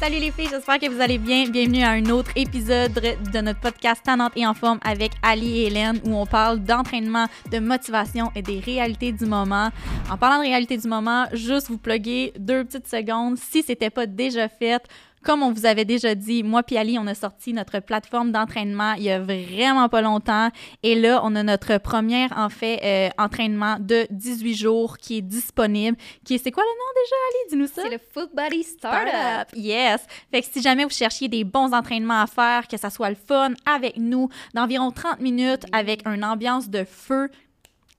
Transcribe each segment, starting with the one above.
Salut les filles, j'espère que vous allez bien. Bienvenue à un autre épisode de notre podcast Tannante et en forme avec Ali et Hélène où on parle d'entraînement, de motivation et des réalités du moment. En parlant de réalités du moment, juste vous plugger deux petites secondes si c'était pas déjà fait comme on vous avait déjà dit, moi et Ali, on a sorti notre plateforme d'entraînement il y a vraiment pas longtemps. Et là, on a notre premier, en fait, euh, entraînement de 18 jours qui est disponible. Qui est, c'est quoi le nom déjà, Ali? Dis-nous ça. C'est le Foot Body Startup. Yes. Fait que si jamais vous cherchiez des bons entraînements à faire, que ça soit le fun avec nous, d'environ 30 minutes, avec une ambiance de feu,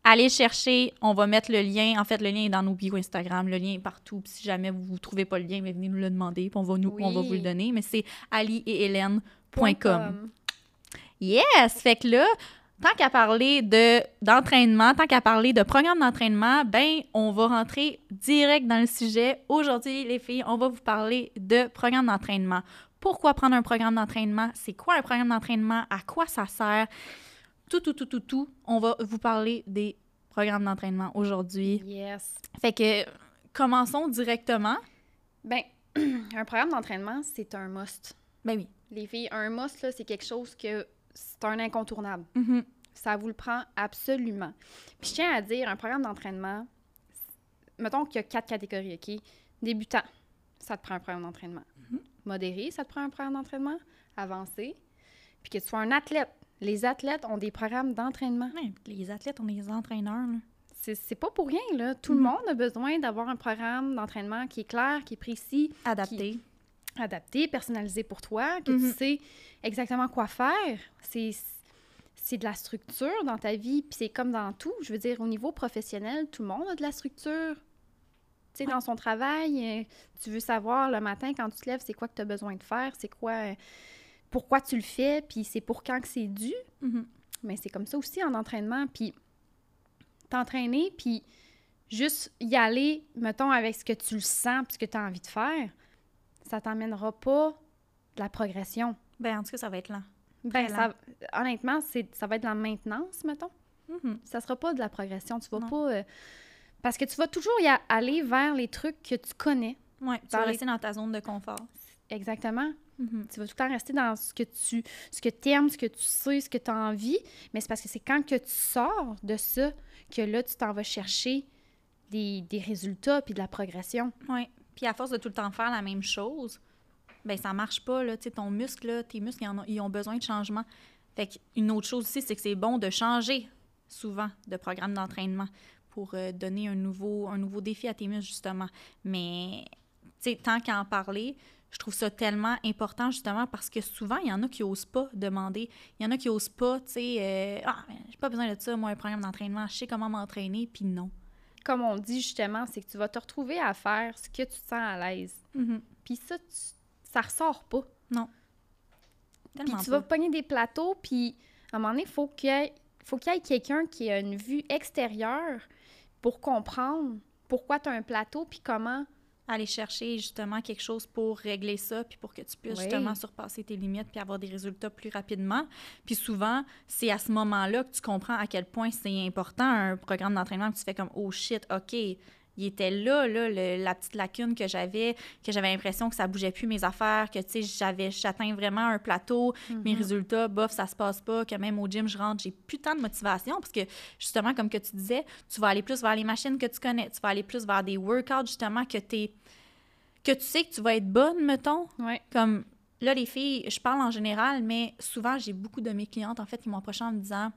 allez chercher, on va mettre le lien. En fait, le lien est dans nos bio Instagram, le lien est partout. si jamais vous ne trouvez pas le lien, venez nous le demander, puis on va, nous, on va vous le donner. Mais c'est ali et hélène.com. Yes! Fait que là, tant qu'à parler de, d'entraînement, tant qu'à parler de programme d'entraînement, ben, on va rentrer direct dans le sujet. Aujourd'hui, les filles, on va vous parler de programme d'entraînement. Pourquoi prendre un programme d'entraînement? C'est quoi un programme d'entraînement? À quoi ça sert? Tout, tout, tout, tout, tout. On va vous parler des programmes d'entraînement aujourd'hui. Yes. Fait que commençons directement. Ben, un programme d'entraînement, c'est un must. Ben oui. Les filles, un must, là, c'est quelque chose que c'est un incontournable. Mm-hmm. Ça vous le prend absolument. Puis je tiens à dire, un programme d'entraînement, mettons qu'il y a quatre catégories, OK? Débutant, ça te prend un programme d'entraînement. Mm-hmm. Modéré, ça te prend un programme d'entraînement. Avancé. Puis que tu sois un athlète, les athlètes ont des programmes d'entraînement. les athlètes ont des entraîneurs. C'est pas pour rien, là. Tout le mm-hmm. monde a besoin d'avoir un programme d'entraînement qui est clair, qui est précis. Adapté. adapté, personnalisé pour toi, que tu mm-hmm. sais exactement quoi faire. C'est de la structure dans ta vie, puis c'est comme dans tout. Je veux dire, au niveau professionnel, tout le monde a de la structure. Tu sais, dans son travail, euh, tu veux savoir le matin quand tu te lèves, c'est quoi que tu as besoin de faire, c'est quoi euh, pourquoi tu le fais, puis c'est pour quand que c'est dû. Mm-hmm. Mais c'est comme ça aussi en entraînement. Puis t'entraîner, puis juste y aller, mettons, avec ce que tu le sens, puis ce que tu as envie de faire, ça t'emmènera pas de la progression. Ben en tout cas, ça va être lent. Ben, ça, honnêtement, ça va être de la maintenance, mettons. Mm-hmm. Ça sera pas de la progression. Tu vas pas... Euh, parce que tu vas toujours y aller vers les trucs que tu connais. Oui, tu vas rester dans ta zone de confort. Exactement. Mm-hmm. Tu vas tout le temps rester dans ce que tu ce que aimes, ce que tu sais, ce que tu as envie. Mais c'est parce que c'est quand que tu sors de ça que là, tu t'en vas chercher des, résultats puis de la progression. Oui. Puis à force de tout le temps faire la même chose, ben ça marche pas. Là. ton muscle, tes muscles, ils, ont, besoin de changement. Fait une autre chose aussi, c'est que c'est bon de changer souvent de programme d'entraînement pour euh, donner un nouveau, un nouveau défi à tes muscles, justement. Mais, tu sais, tant qu'à en parler, je trouve ça tellement important justement parce que souvent, il y en a qui n'osent pas demander. Il y en a qui n'osent pas, tu sais, euh, ah, j'ai pas besoin de ça, moi, un programme d'entraînement, je sais comment m'entraîner, puis non. Comme on dit justement, c'est que tu vas te retrouver à faire ce que tu te sens à l'aise. Mm-hmm. Puis ça, ça ressort pas. Non. Puis tu vas pogner des plateaux, puis à un moment donné, il faut qu'il y ait, ait quelqu'un qui a une vue extérieure pour comprendre pourquoi tu as un plateau, puis comment aller chercher justement quelque chose pour régler ça, puis pour que tu puisses justement surpasser tes limites, puis avoir des résultats plus rapidement. Puis souvent, c'est à ce moment-là que tu comprends à quel point c'est important un programme d'entraînement, que tu fais comme, oh shit, OK, il était là, là la petite lacune que j'avais, que j'avais l'impression que ça bougeait plus mes affaires, que tu sais, j'avais, j'atteins vraiment un plateau, mes mhm. résultats, bof, ça se passe pas, que même au gym, je rentre, j'ai plus tant de motivation parce que justement, comme que tu disais, tu vas aller plus vers les machines que tu connais, tu vas aller plus vers des workouts justement que tu que tu sais que tu vas être bonne, mettons. Ouais. Comme là, les filles, je parle en général, mais souvent, j'ai beaucoup de mes clientes, en fait, qui m'ont approché en me disant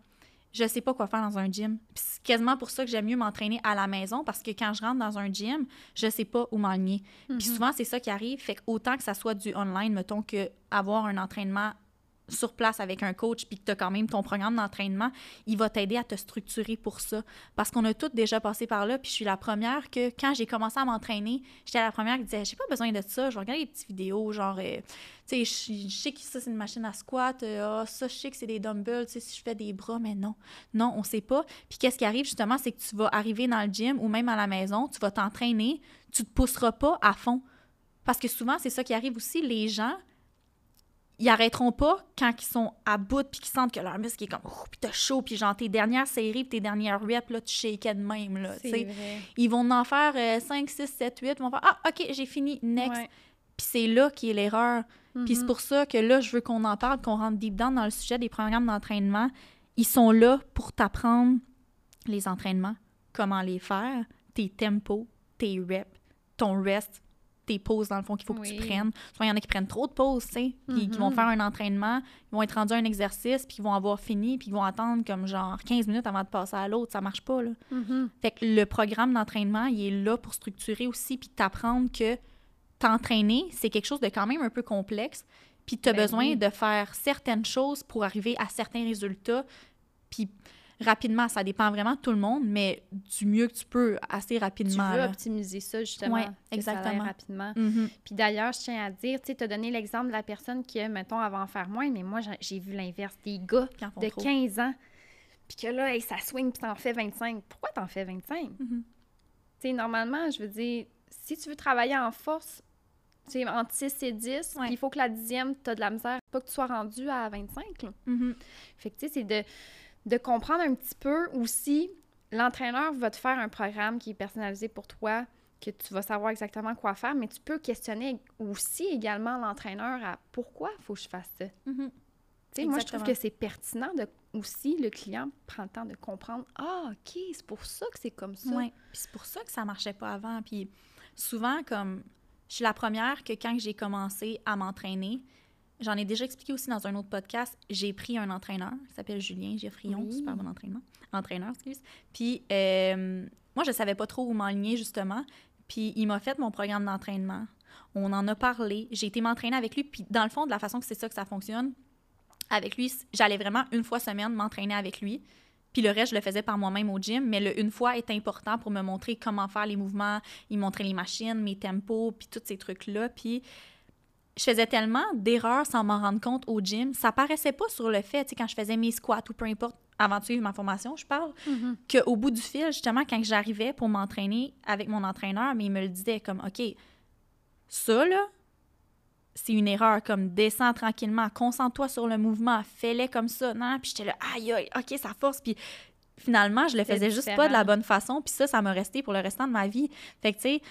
je sais pas quoi faire dans un gym. c'est quasiment pour ça que j'aime mieux m'entraîner à la maison parce que quand je rentre dans un gym, je sais pas où m'enligner. Puis mm-hmm. souvent, c'est ça qui arrive. Fait autant que ça soit du online, mettons, que avoir un entraînement sur place avec un coach puis que tu as quand même ton programme d'entraînement, il va t'aider à te structurer pour ça. Parce qu'on a toutes déjà passé par là, puis je suis la première que, quand j'ai commencé à m'entraîner, j'étais la première qui disait « j'ai pas besoin de ça, je regarde les petites vidéos, genre, euh, tu sais, je, sais que ça, c'est une machine à squat, euh, ah, ça, je sais que c'est des dumbbells, tu sais, si je fais des bras, mais non, non, on sait pas. Puis qu'est-ce qui arrive, justement, c'est que tu vas arriver dans le gym ou même à la maison, tu vas t'entraîner, tu te pousseras pas à fond. Parce que souvent, c'est ça qui arrive aussi, les gens ils arrêteront pas quand ils sont à bout puis qu'ils sentent que leur muscle est comme oh, puis t'as chaud puis genre tes dernières séries puis tes dernières reps là tu shakais de même là ils vont en faire 5 6 7 8 ils vont faire ah OK j'ai fini next Puis c'est là qui est l'erreur. Puis c'est Mhm. pour ça que là, je veux qu'on en parle, qu'on rentre deep down dans le sujet des programmes d'entraînement. Ils sont là pour t'apprendre les entraînements, comment les faire, tes tempos, tes reps, ton rest, tes pauses dans le fond qu'il faut que tu prennes. Soit il y en a qui prennent trop de pauses, tu sais, puis qui vont Mhm. faire un entraînement, ils vont être rendus à un exercice, puis ils vont avoir fini, puis ils vont attendre comme genre 15 minutes avant de passer à l'autre. Ça marche pas, là. Mhm. Fait que le programme d'entraînement, il est là pour structurer aussi, puis t'apprendre que t'entraîner, c'est quelque chose de quand même un peu complexe, puis tu as Ben besoin oui. de faire certaines choses pour arriver à certains résultats, puis rapidement, ça dépend vraiment de tout le monde, mais du mieux que tu peux, assez Tu rapidement. veux là. optimiser ça, justement. Ouais, que ça aille exactement. rapidement. Mhm. Puis d'ailleurs, je tiens à dire, tu sais, tu as donné l'exemple de la personne qui, mettons, avant en faire moins, mais moi, j'ai- vu l'inverse. Des gars de trop. 15 ans, puis que là, hey, ça swing, puis t'en fais 25. Pourquoi t'en fais 25? Mhm. Tu sais, normalement, je veux dire, si tu veux travailler en force, tu sais, entre 6 et 10, Ouais. puis il faut que la dixième, tu as de la misère, pas que tu sois rendu à 25. là. Mhm. Fait que, tu sais, c'est de, de comprendre un petit peu aussi, l'entraîneur va te faire un programme qui est personnalisé pour toi, que tu vas savoir exactement quoi faire, mais tu peux questionner aussi également l'entraîneur à pourquoi il faut que je fasse ça. Tu sais, moi, je trouve que c'est pertinent de aussi le client prend le temps de comprendre Ah, OK, c'est pour ça que c'est comme ça. Puis c'est pour ça que ça marchait pas avant. Puis souvent, comme je suis la première que quand j'ai commencé à m'entraîner, j'en ai déjà expliqué aussi dans un autre podcast, j'ai pris un entraîneur qui s'appelle Julien Geffrion, Oui. super bon entraînement, entraîneur, excuse. Puis euh, moi, je savais pas trop où m'enligner justement. Puis il m'a fait mon programme d'entraînement. On en a parlé. J'ai été m'entraîner avec lui. Puis dans le fond, de la façon que c'est ça que ça fonctionne, avec lui, j'allais vraiment une fois semaine m'entraîner avec lui. Puis le reste, je le faisais par moi-même au gym, mais le une fois est important pour me montrer comment faire les mouvements, il montrait les machines, mes tempos, puis tous ces trucs-là. Puis je faisais tellement d'erreurs sans m'en rendre compte au gym. Ça paraissait pas sur le fait, tu sais, quand je faisais mes squats ou peu importe, avant de suivre ma formation, je parle, Mhm. qu'au bout du fil, justement, quand j'arrivais pour m'entraîner avec mon entraîneur, mais il me le disait comme, OK, ça, là, c'est une erreur, comme descends tranquillement, concentre-toi sur le mouvement, fais-le comme ça. Non, puis j'étais là, aïe, aïe, OK, ça force. Puis finalement, je le faisais juste pas de la bonne façon. Puis ça, ça m'a resté pour le restant de ma vie. Fait que, tu sais,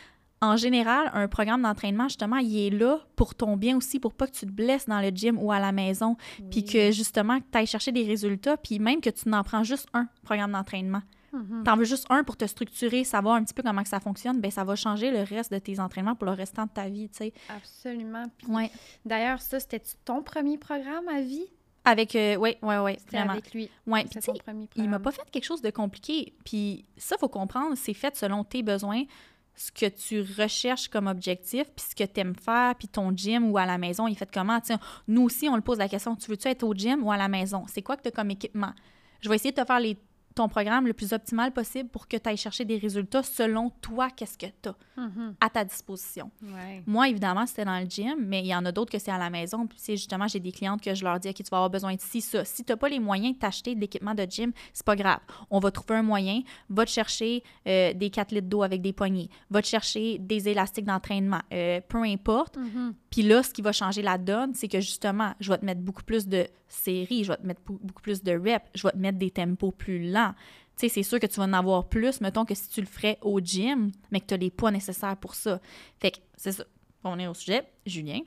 en général, un programme d'entraînement, justement, il est là pour ton bien aussi, pour pas que tu te blesses dans le gym ou à la maison. Puis Oui. que, justement, que tu ailles chercher des résultats. Puis même que tu n'en prends juste un programme d'entraînement. Mhm. T'en veux juste un pour te structurer, savoir un petit peu comment que ça fonctionne, ben ça va changer le reste de tes entraînements pour le restant de ta vie, tu sais. Absolument. Ouais. D'ailleurs, ça, c'était ton premier programme à vie? Avec, ouais, ouais, C'était vraiment. avec lui. Ouais, puis ton premier il m'a programme. pas fait quelque chose de compliqué. Puis ça, faut comprendre, c'est fait selon tes besoins, ce que tu recherches comme objectif, puis ce que tu aimes faire, puis ton gym ou à la maison, il fait comment? Tu sais, nous aussi, on le pose la question, tu veux-tu être au gym ou à la maison? C'est quoi que tu as comme équipement? Je vais essayer de te faire les- ton programme le plus optimal possible pour que tu ailles chercher des résultats selon toi, qu'est-ce que tu as Mhm. à ta disposition. Ouais. Moi, évidemment, c'était dans le gym, mais il y en a d'autres que c'est à la maison. Puis, c'est justement, j'ai des clientes que je leur dis, OK, tu vas avoir besoin de ci, ça. Si tu n'as pas les moyens de t'acheter de l'équipement de gym, c'est pas grave. On va trouver un moyen. Va te chercher euh, des 4 litres d'eau avec des poignées. Va te chercher des élastiques d'entraînement. Euh, peu importe. Mhm. Puis là, ce qui va changer la donne, c'est que justement, je vais te mettre beaucoup plus de séries, je vais te mettre beaucoup plus de reps, je vais te mettre des tempos plus lents. Tu sais, c'est sûr que tu vas en avoir plus, mettons, que si tu le ferais au gym, mais que tu as les poids nécessaires pour ça. Fait que c'est ça. On est au sujet. Julien.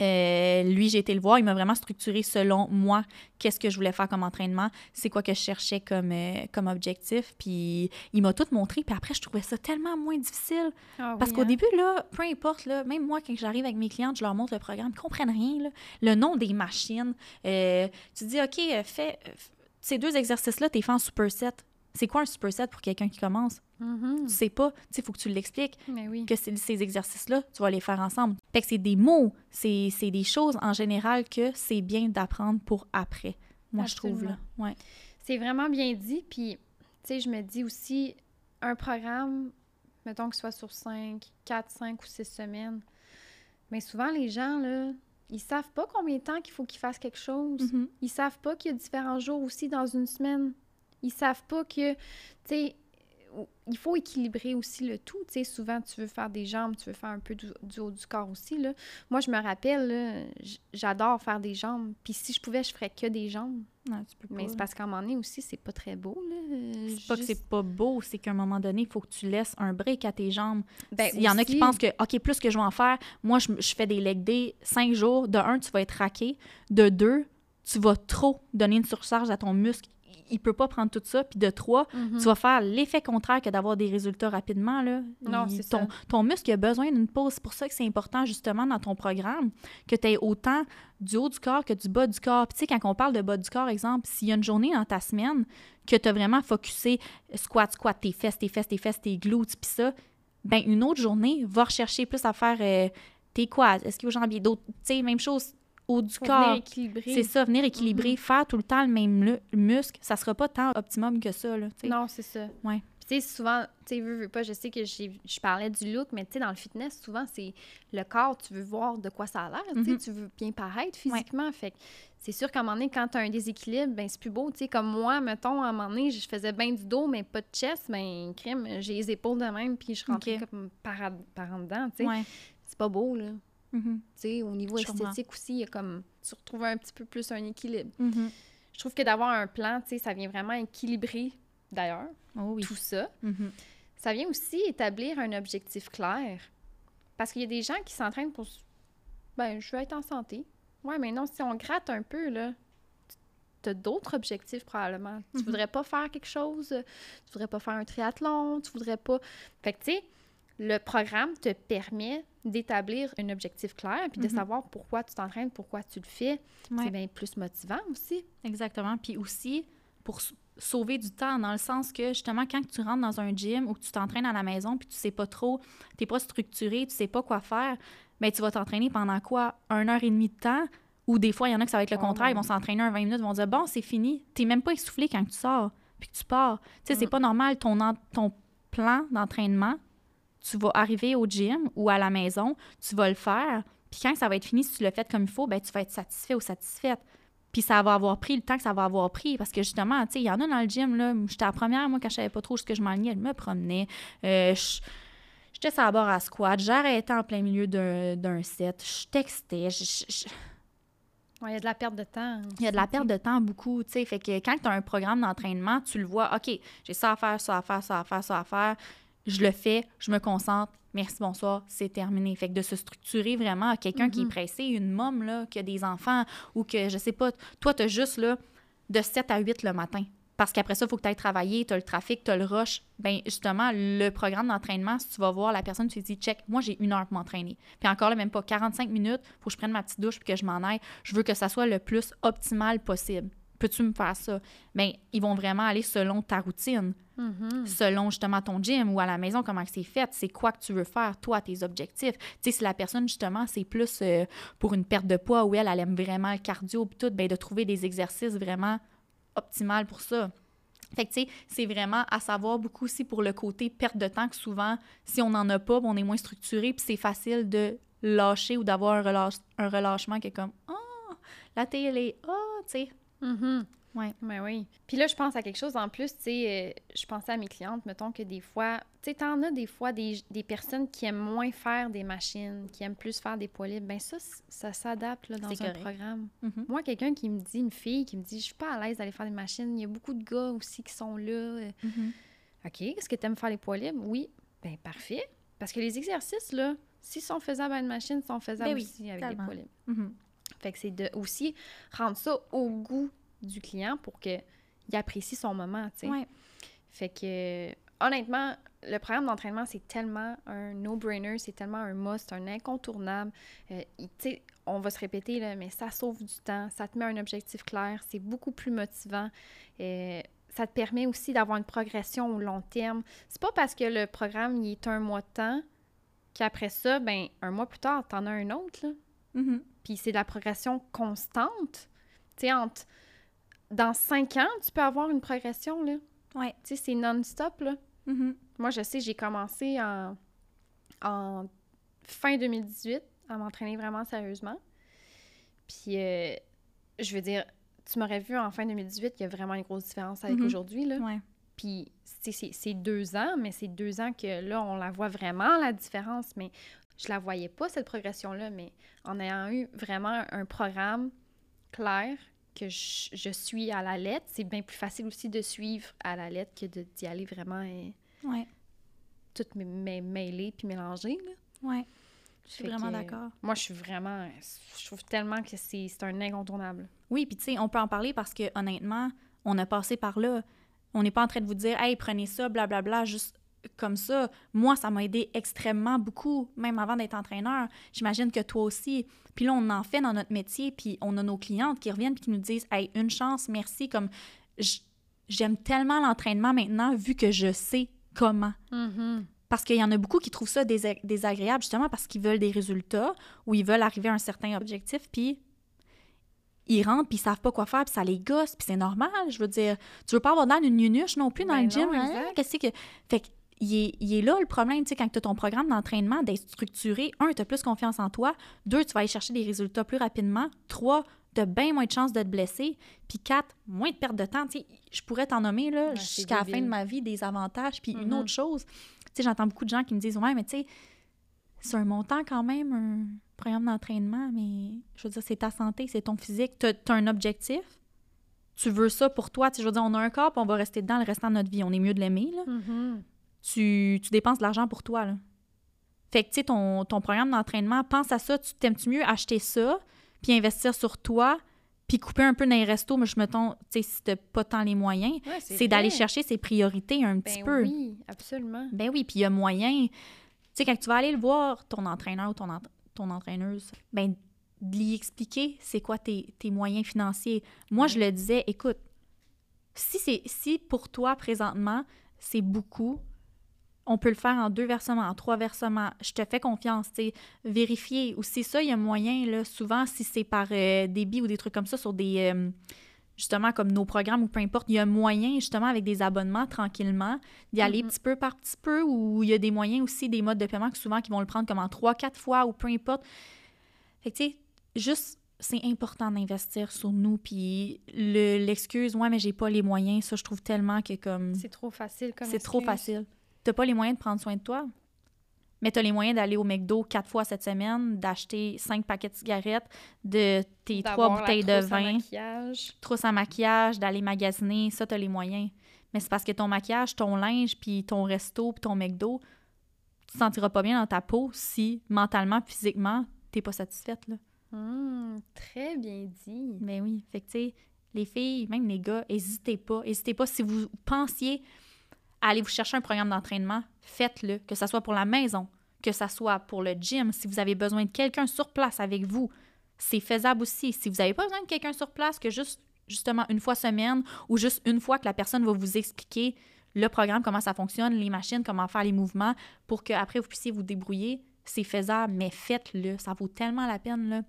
Euh, lui, j'ai été le voir. Il m'a vraiment structuré selon moi qu'est-ce que je voulais faire comme entraînement, c'est quoi que je cherchais comme, euh, comme objectif. Puis il m'a tout montré. Puis après, je trouvais ça tellement moins difficile. Ah Parce oui, qu'au hein? début, là, peu importe, là, même moi, quand j'arrive avec mes clientes, je leur montre le programme, ils comprennent rien. là. Le nom des machines. euh, tu dis, OK, fais ces deux exercices-là, tu es fait en superset. C'est quoi un superset pour quelqu'un qui commence? Mhm. Tu sais pas. Tu sais, il faut que tu l'expliques oui. que c'est- ces exercices-là, tu vas les faire ensemble. Fait que c'est des mots, c'est c'est des choses en général que c'est bien d'apprendre pour après. Moi, je trouve, là. Ouais. C'est vraiment bien dit. Puis, tu sais, je me dis aussi, un programme, mettons que ce soit sur 5, 4, 5 ou 6 semaines, mais souvent, les gens, là, ils savent pas combien de temps qu'il faut qu'ils fassent quelque chose. Mhm. Ils savent pas qu'il y a différents jours aussi dans une semaine. Ils savent pas que, tu sais, il faut équilibrer aussi le tout. Tu sais, souvent, tu veux faire des jambes, tu veux faire un peu du, haut du corps aussi. Là. Moi, je me rappelle, j'adore faire des jambes. Puis si je pouvais, je ferais que des jambes. Non, tu peux pas, Mais c'est parce qu'à un moment donné aussi, c'est pas très beau. C'est pas que c'est pas beau, c'est qu'à un moment donné, il faut que tu laisses un break à tes jambes. Ben, il y en a qui pensent que, OK, plus que je vais en faire, moi, je, je fais des leg days cinq jours. De un, tu vas être raqué. De deux, tu vas trop donner une surcharge à ton muscle il peut pas prendre tout ça. Puis de trois, Mhm. tu vas faire l'effet contraire que d'avoir des résultats rapidement. Là. Non, c'est ton, ça. ton muscle a besoin d'une pause. C'est pour ça que c'est important, justement, dans ton programme, que tu aies autant du haut du corps que du bas du corps. Puis, tu sais, quand on parle de bas du corps, exemple, s'il y a une journée dans ta semaine que tu as vraiment focusé squat, squat, tes fesses, tes fesses, tes fesses, tes glutes, puis ça, ben une autre journée, va rechercher plus à faire euh, tes quads, est-ce qu'il y a aux jambiers, d'autres, tu sais, même chose haut du Faut corps. venir équilibrer. C'est ça, venir équilibrer, Mhm. faire tout le temps le même lu- muscle, ça sera pas tant optimum que ça. Là. Non, c'est ça. Ouais. Tu sais, souvent, tu sais, veux, veux pas, je sais que je parlais du look, mais tu sais, dans le fitness, souvent, c'est le corps, tu veux voir de quoi ça a l'air, tu sais, Mhm. tu veux bien paraître physiquement. Fait c'est sûr qu'à un moment donné, quand tu as un déséquilibre, ben c'est plus beau. Tu sais, comme moi, mettons, à un moment donné, je faisais bien du dos, mais pas de chest, ben crime, j'ai les épaules de même, puis je rentrais comme par, par en dedans, tu sais. Ouais. C'est pas beau, là. Mhm. Sais, au niveau Je comprends. esthétique aussi, il y a comme, tu retrouves un petit peu plus un équilibre. Mhm. Je trouve que d'avoir un plan, ça vient vraiment équilibrer, d'ailleurs, Oh oui. tout ça. Mhm. Ça vient aussi établir un objectif clair. Parce qu'il y a des gens qui s'entraînent pour. Ben, je veux être en santé. Ouais, mais non, si on gratte un peu, là, tu as d'autres objectifs probablement. Tu voudrais pas faire quelque chose, tu voudrais pas faire un triathlon, tu voudrais pas. Fait que, tu sais, le programme te permet d'établir un objectif clair puis de Mhm. savoir pourquoi tu t'entraînes, pourquoi tu le fais. Ouais. C'est bien plus motivant aussi. Exactement. Puis aussi, pour sauver du temps, dans le sens que justement, quand tu rentres dans un gym ou que tu t'entraînes à la maison, puis tu sais pas trop, t'es pas structuré, tu sais pas quoi faire, mais tu vas t'entraîner pendant quoi? Une heure et demie de temps? Ou des fois, il y en a que ça va être le Oh. contraire, ils vont s'entraîner un 20 minutes, ils vont dire bon, c'est fini. T'es même pas essoufflé quand tu sors, puis que tu pars. Tu sais, c'est Mm. pas normal. Ton, en- ton plan d'entraînement, tu vas arriver au gym ou à la maison, tu vas le faire, puis quand ça va être fini, si tu l'as fait comme il faut, ben tu vas être satisfait ou satisfaite. Puis ça va avoir pris le temps que ça va avoir pris. Parce que justement, tu sais, il y en a dans le gym, là. J'étais la première, moi, quand je savais pas trop ce que je m'enlignais, elle me promenait. Euh, J'étais sur la barre à squat, j'arrêtais en plein milieu d'un d'un set, je textais, je- Ouais, il y a de la perte de temps. il y a de la perte de temps beaucoup, tu sais. Fait que quand tu as un programme d'entraînement, tu le vois, OK, j'ai ça à faire, ça à faire, ça à faire, ça à faire. Je le fais, je me concentre. Merci, bonsoir, c'est terminé. Fait que de se structurer vraiment à quelqu'un qui est Mhm. pressé, une môme, là, qui a des enfants ou que, je sais pas, toi, tu as juste, là, de 7 à 8 le matin. Parce qu'après ça, il faut que tu ailles travailler, tu as le trafic, tu as le rush. Bien, justement, le programme d'entraînement, si tu vas voir la personne, tu te dis, check, moi, j'ai une heure pour m'entraîner. Puis encore là, même pas 45 minutes, faut que je prenne ma petite douche puis que je m'en aille. Je veux que ça soit le plus optimal possible. Peux-tu me faire ça? Bien, ils vont vraiment aller selon ta routine, Mhm. selon justement ton gym ou à la maison, comment c'est fait, c'est quoi que tu veux faire, toi, tes objectifs. Tu sais, si la personne, justement, c'est plus euh, pour une perte de poids ou elle, elle aime vraiment le cardio puis tout, bien, de trouver des exercices vraiment optimales pour ça. Fait que, tu sais, c'est vraiment à savoir beaucoup aussi pour le côté perte de temps que souvent, si on n'en a pas, ben, on est moins structuré, puis c'est facile de lâcher ou d'avoir un, relâche- un relâchement qui est comme « Ah, la télé, ah, tu sais. Mhm. Ouais. Ben oui. Puis là, je pense à quelque chose en plus, tu sais, euh, je pensais à mes clientes, mettons que des fois, tu sais, t'en as des fois des, des personnes qui aiment moins faire des machines, qui aiment plus faire des poids libres. Ben ça, ça s'adapte dans un correct. programme. Mhm. Moi, quelqu'un qui me dit, une fille qui me dit, je suis pas à l'aise d'aller faire des machines, il y a beaucoup de gars aussi qui sont là. euh, Mhm. OK, est-ce que tu aimes faire les poids libres? Oui. Ben parfait. Parce que les exercices, là, s'ils sont faisables à une machine, ils sont faisables Ben oui, aussi avec des tellement. poids libres. Fait que c'est de aussi rendre ça au goût du client pour qu'il apprécie son moment, tu sais. Ouais. Fait que, honnêtement, le programme d'entraînement, c'est tellement un no-brainer, c'est tellement un must, un incontournable. Euh, il- tu sais, on va se répéter, là, mais ça sauve du temps, ça te met un objectif clair, c'est beaucoup plus motivant. Euh, ça te permet aussi d'avoir une progression au long terme. C'est pas parce que le programme, il est un mois de temps qu'après ça, ben un mois plus tard, t'en as un autre, là. Mhm. Puis c'est de la progression constante. Tu sais, entre... dans cinq ans, tu peux avoir une progression, là. Ouais. Tu sais, c'est non-stop, là. Mhm. Moi, je sais, j'ai commencé en, en fin 2018 à m'entraîner vraiment sérieusement. Puis, euh, je veux dire, tu m'aurais vu en fin 2018, il y a vraiment une grosse différence avec Mhm. aujourd'hui, là. Ouais. Puis c'est deux ans, mais c'est deux ans que là, on la voit vraiment, la différence. Mais je la voyais pas, cette progression-là. Mais en ayant eu vraiment un programme clair, que je, suis à la lettre, c'est bien plus facile aussi de suivre à la lettre que d'y aller vraiment et ouais. tout mêler puis mélanger. Là. Ouais. Je suis vraiment d'accord. Moi, je suis vraiment. Je trouve tellement que c'est un incontournable. Oui, puis tu sais, on peut en parler parce que honnêtement, on a passé par là. On n'est pas en train de vous dire, hey, prenez ça, blablabla, bla, bla, juste comme ça. Moi, ça m'a aidé extrêmement beaucoup, même avant d'être entraîneur. J'imagine que toi aussi. Puis là, on en fait dans notre métier, puis on a nos clientes qui reviennent puis qui nous disent, hey, une chance, merci. Comme j'aime tellement l'entraînement maintenant, vu que je sais comment. Mm-hmm. Parce qu'il y en a beaucoup qui trouvent ça désagréable, justement parce qu'ils veulent des résultats ou ils veulent arriver à un certain objectif, puis ils rentrent, puis ils savent pas quoi faire, puis ça les gosse, puis c'est normal. Je veux dire, tu veux pas avoir dans une nunuche non plus dans ben le gym. Hein? Qu'est-ce que. Fait que, il est, il est, là le problème, tu sais, quand tu as ton programme d'entraînement, d'être structuré. Un, tu as plus confiance en toi. Deux, tu vas aller chercher des résultats plus rapidement. Trois, tu as bien moins de chances de te blesser. Puis quatre, moins de perte de temps. Tu sais, je pourrais t'en nommer là, jusqu'à la fin de ma vie des avantages. Puis une mm-hmm. autre chose, tu sais, j'entends beaucoup de gens qui me disent Ouais, mais tu sais, c'est un montant quand même, un programme d'entraînement, mais je veux dire, c'est ta santé, c'est ton physique. Tu as, un objectif, tu veux ça pour toi. Tu sais, je veux dire, on a un corps, puis on va rester dedans le restant de notre vie. On est mieux de l'aimer, là. Mm-hmm. Tu, tu, dépenses de l'argent pour toi, là. Fait que, tu sais, ton, ton, programme d'entraînement, pense à ça. Tu t'aimes-tu mieux acheter ça, puis investir sur toi, puis couper un peu dans les restos, mais je me tu sais, si t'as pas tant les moyens, c'est d'aller chercher ses priorités un petit ben peu. Oui, absolument. Ben oui, puis il y a moyen. Tu sais, quand tu vas aller le voir, ton entraîneur ou ton, ton entraîneuse, ben de lui expliquer c'est quoi tes, tes, moyens financiers. Moi, je le disais, écoute, si, c'est si pour toi, présentement, c'est beaucoup, on peut le faire en deux versements, en trois versements. Je te fais confiance, tu sais. Vérifier. Aussi, ça, il y a moyen, là, souvent, si c'est par euh, débit ou des trucs comme ça, sur des. Euh, justement, comme nos programmes ou peu importe, il y a moyen, justement, avec des abonnements, tranquillement, d'y aller mm-hmm. petit peu par petit peu, ou il y a des moyens aussi, des modes de paiement, que souvent, qui vont le prendre comme en trois, quatre fois, ou peu importe. Fait que, tu sais, juste c'est important d'investir sur nous. Puis l'excuse, ouais, mais j'ai pas les moyens, ça, je trouve tellement que comme. C'est trop facile comme C'est trop facile t'as pas les moyens de prendre soin de toi, mais tu as les moyens d'aller au McDo quatre fois cette semaine, d'acheter cinq paquets de cigarettes, de tes trois bouteilles de vin, trousse à maquillage, d'aller magasiner, ça, tu as les moyens. Mais c'est parce que ton maquillage, ton linge, puis ton resto, puis ton McDo, tu te sentiras pas bien dans ta peau si mentalement, physiquement, t'es pas satisfaite. Là. Hum, très bien dit. Mais ben oui, fait que les filles, même les gars, n'hésitez pas. N'hésitez pas si vous pensiez allez vous chercher un programme d'entraînement, faites-le, que ce soit pour la maison, que ce soit pour le gym, si vous avez besoin de quelqu'un sur place avec vous, c'est faisable aussi. Si vous n'avez pas besoin de quelqu'un sur place, que juste justement une fois semaine ou juste une fois que la personne va vous expliquer le programme, comment ça fonctionne, les machines, comment faire les mouvements, pour qu'après vous puissiez vous débrouiller, c'est faisable, mais faites-le. Ça vaut tellement la peine. Là.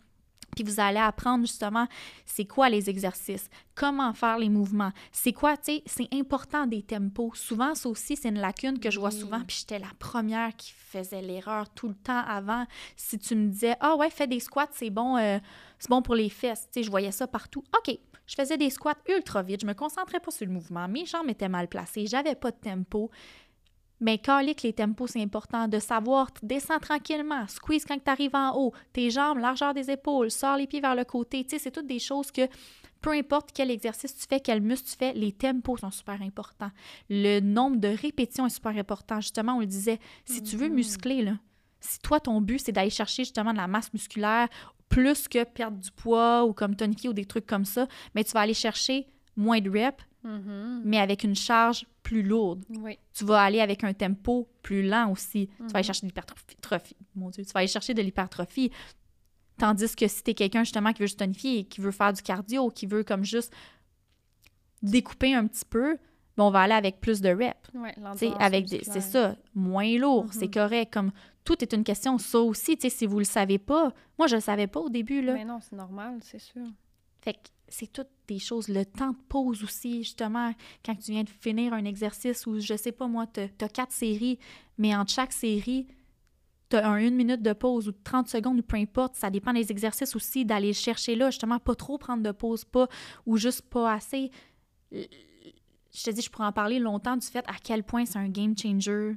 Puis vous allez apprendre justement c'est quoi les exercices, comment faire les mouvements, c'est quoi, tu sais, c'est important des tempos. Souvent, ça aussi, c'est une lacune que je vois souvent, puis j'étais la première qui faisait l'erreur tout le temps avant. Si tu me disais, ah ouais, fais des squats, c'est bon, euh, c'est bon pour les fesses, tu sais, je voyais ça partout. OK, je faisais des squats ultra vite, je me concentrais pas sur le mouvement, mes jambes étaient mal placées, j'avais pas de tempo. Mais que les tempos, c'est important de savoir, descends tranquillement, squeeze quand tu arrives en haut, tes jambes, largeur des épaules, sors les pieds vers le côté. Tu sais, c'est toutes des choses que, peu importe quel exercice tu fais, quel muscle tu fais, les tempos sont super importants. Le nombre de répétitions est super important. Justement, on le disait, si tu veux mm-hmm. muscler, là, si toi, ton but, c'est d'aller chercher justement de la masse musculaire plus que perdre du poids ou comme tonifier ou des trucs comme ça, mais tu vas aller chercher moins de reps, mm-hmm. mais avec une charge plus lourde. Tu vas aller avec un tempo plus lent aussi. Tu vas aller mm-hmm. chercher de l'hypertrophie. Mon Dieu, tu vas aller chercher de l'hypertrophie. Tandis que si tu es quelqu'un justement qui veut juste tonifier, qui veut faire du cardio, qui veut comme juste découper un petit peu, ben on va aller avec plus de reps. avec c'est ça, moins lourd, c'est mm-hmm. correct. Comme tout est une question, ça aussi, si vous le savez pas, moi je le savais pas au début là. Mais non, c'est normal, c'est sûr. Fait que c'est toutes des choses. Le temps de pause aussi, justement, quand tu viens de finir un exercice ou je sais pas moi, tu as, quatre séries, mais entre chaque série, tu as un, une minute de pause ou 30 secondes ou peu importe. Ça dépend des exercices aussi, d'aller chercher là, justement, pas trop prendre de pause, pas ou juste pas assez. je te dis, je pourrais en parler longtemps du fait à quel point c'est un game changer,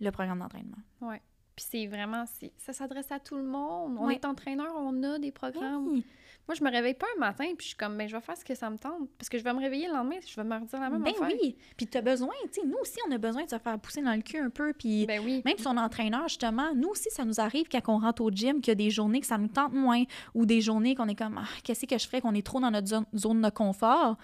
le programme d'entraînement. Ouais. Puis c'est vraiment, ça s'adresse à tout le monde. On Ouais. est entraîneur, on a des programmes. Oui. Moi, je me réveille pas un matin, puis je suis comme, ben, je vais faire ce que ça me tente. Parce que je vais me réveiller le lendemain, je vais me redire la même Ben affaire. oui. Puis t'as besoin, tu sais, nous aussi, on a besoin de se faire pousser dans le cul un peu. Puis Ben oui. même son entraîneur, justement, nous aussi, ça nous arrive quand on rentre au gym, qu'il y a des journées que ça nous tente moins ou des journées qu'on est comme, ah, qu'est-ce que je ferais, qu'on est trop dans notre zone de confort?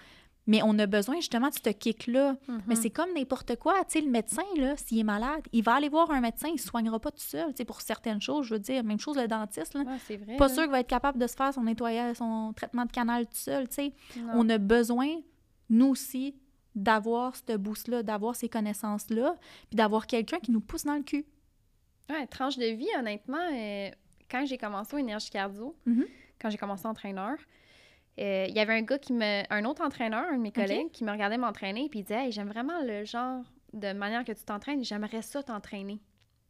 Mais on a besoin justement de ce kick-là. Mhm. Mais c'est comme n'importe quoi. Tu sais, le médecin, s'il est malade, il va aller voir un médecin, il ne se soignera pas tout seul. Tu sais, pour certaines choses, je veux dire, même chose le dentiste. Là. Ouais, c'est vrai. Pas là. sûr qu'il va être capable de se faire son nettoyage, son traitement de canal tout seul. Tu sais, on a besoin, nous aussi, d'avoir ce boost-là, d'avoir ces connaissances-là, puis d'avoir quelqu'un qui nous pousse dans le cul. Ouais, tranche de vie, honnêtement, euh, quand j'ai commencé au énergie cardio, Mhm. quand j'ai commencé entraîneur, euh, il y avait un gars qui me. un autre entraîneur, un de mes collègues, qui me regardait m'entraîner, puis il disait Hey, j'aime vraiment le genre de manière que tu t'entraînes, j'aimerais ça t'entraîner.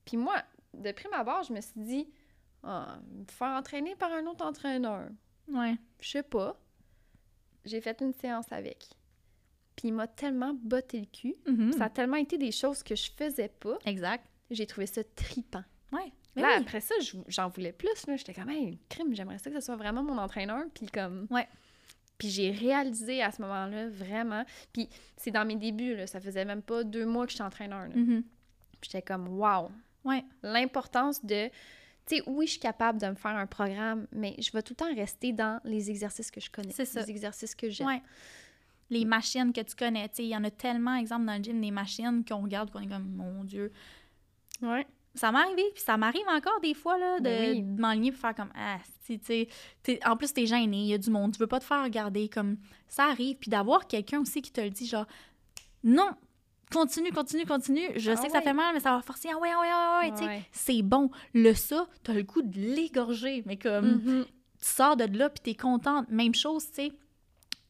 Puis moi, de prime abord, je me suis dit Ah, me faire entraîner par un autre entraîneur. Ouais. Je sais pas. J'ai fait une séance avec. Puis il m'a tellement botté le cul. Mhm. Ça a tellement été des choses que je faisais pas. Exact. J'ai trouvé ça tripant. Ouais. Ben Là, oui. après ça, je- j'en voulais plus. J'étais comme, hey, crime, j'aimerais ça que ce soit vraiment mon entraîneur. Puis comme. Ouais. Puis j'ai réalisé à ce moment-là, vraiment. Puis c'est dans mes débuts, là. Ça faisait même pas deux mois que j'étais entraîneur. Puis j'étais comme, wow. Ouais. L'importance de. Tu sais, oui, je suis capable de me faire un programme, mais je vais tout le temps rester dans les exercices que je connais. C'est ça. Les exercices que j'aime. Ouais. Les machines que tu connais, tu sais, il y en a tellement, exemple, dans le gym, des machines qu'on regarde, qu'on est comme, mon Dieu. Ouais. Ça m'est arrivé, puis ça m'arrive encore des fois, là, de, Ben oui. de m'enligner pour faire comme, ah, tu sais, en plus, t'es gêné, il y a du monde, tu veux pas te faire regarder, comme, ça arrive, puis d'avoir quelqu'un aussi qui te le dit, genre, non, continue, continue, continue, je Ah sais que ça fait mal, mais ça va forcer, ah ouais, ah ouais, ah ouais, c'est bon. Le ça, t'as le goût de l'égorger, mais comme, Mhm. tu sors de là puis t'es contente. Même chose, tu sais,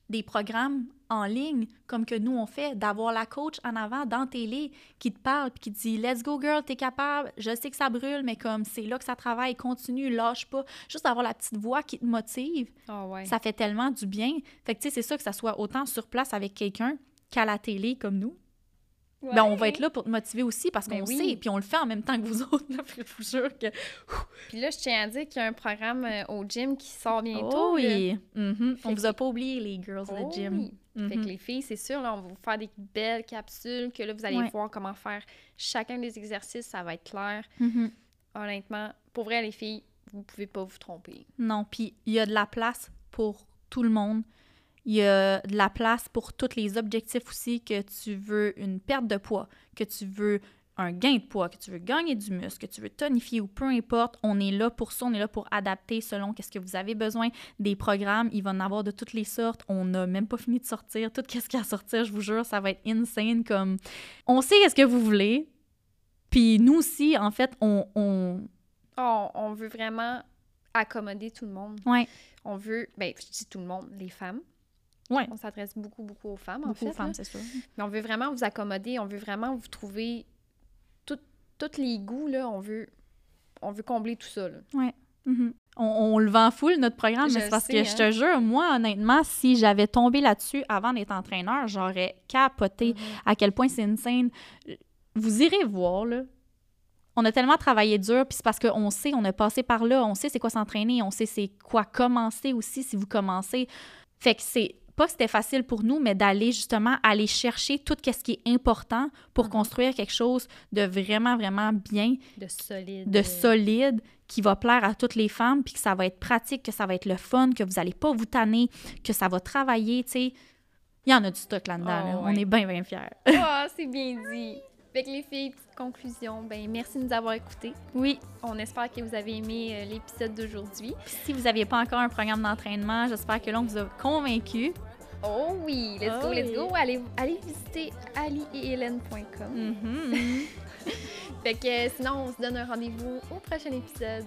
des programmes en ligne comme que nous on fait, d'avoir la coach en avant dans télé qui te parle puis qui te dit Let's go girl, t'es capable, je sais que ça brûle, mais comme c'est là que ça travaille, continue, lâche pas. Juste avoir la petite voix qui te motive, Ah ouais. ça fait tellement du bien. Fait que tu sais, c'est ça que ça soit autant sur place avec quelqu'un qu'à la télé comme nous. Ben, on va Ouais. être là pour te motiver aussi parce Ben qu'on oui. sait, puis on le fait en même temps que vous autres. Là, je vous jure que. Puis là, je tiens à dire qu'il y a un programme euh, au gym qui sort bientôt. oh oui! Mhm. On Fait vous a pas oublié, les girls Oh de gym. oui. Fait que Mhm. les filles, c'est sûr, là, on va vous faire des belles capsules que là, vous allez Ouais. voir comment faire chacun des exercices, ça va être clair. Mhm. Honnêtement, pour vrai, les filles, vous pouvez pas vous tromper. Non, puis il y a de la place pour tout le monde. Il y a de la place pour tous les objectifs aussi, que tu veux une perte de poids, que tu veux un gain de poids, que tu veux gagner du muscle, que tu veux tonifier ou peu importe, on est là pour ça, on est là pour adapter selon qu'est-ce que vous avez besoin. Des programmes, il va en avoir de toutes les sortes. On n'a même pas fini de sortir. Tout ce qu'il y a à sortir, je vous jure, ça va être insane. Comme on sait qu'est-ce que vous voulez. Puis nous aussi, en fait, on, on... Oh, on veut vraiment accommoder tout le monde. ouais, On veut, ben, je dis tout le monde, les femmes. Ouais. On s'adresse beaucoup, beaucoup aux femmes, en fait. de femmes, là. c'est sûr. Mais on veut vraiment vous accommoder, on veut vraiment vous trouver tous les goûts, là. On veut, on veut combler tout ça, là. Mhm. on, on le vend full, notre programme, Je mais c'est parce sais, que hein. je te jure, moi, honnêtement, si j'avais tombé là-dessus avant d'être entraîneur, j'aurais capoté Mhm. à quel point c'est une scène. Vous irez voir, là. On a tellement travaillé dur, puis c'est parce qu'on sait, on a passé par là, on sait c'est quoi s'entraîner, on sait c'est quoi commencer aussi si vous commencez. Fait que c'est pas que c'était facile pour nous, mais d'aller justement aller chercher tout ce qui est important pour Mhm. construire quelque chose de vraiment, vraiment bien, De solide. de solide qui va plaire à toutes les femmes, puis que ça va être pratique, que ça va être le fun, que vous n'allez pas vous tanner, que ça va travailler, tu sais. Il y en a du stock là-dedans. Oh, là. On est bien, bien fiers. Ah, c'est bien dit. Fait que les filles, petite conclusion, ben merci de nous avoir écoutés. Oui, On espère que vous avez aimé euh, l'épisode d'aujourd'hui. si vous n'aviez pas encore un programme d'entraînement, j'espère que l'on vous a convaincu. Oh oui, let's Oh go, let's oui. go. Allez, allez visiter alieethélène.com. Mhm. Fait que euh, sinon, on se donne un rendez-vous au prochain épisode.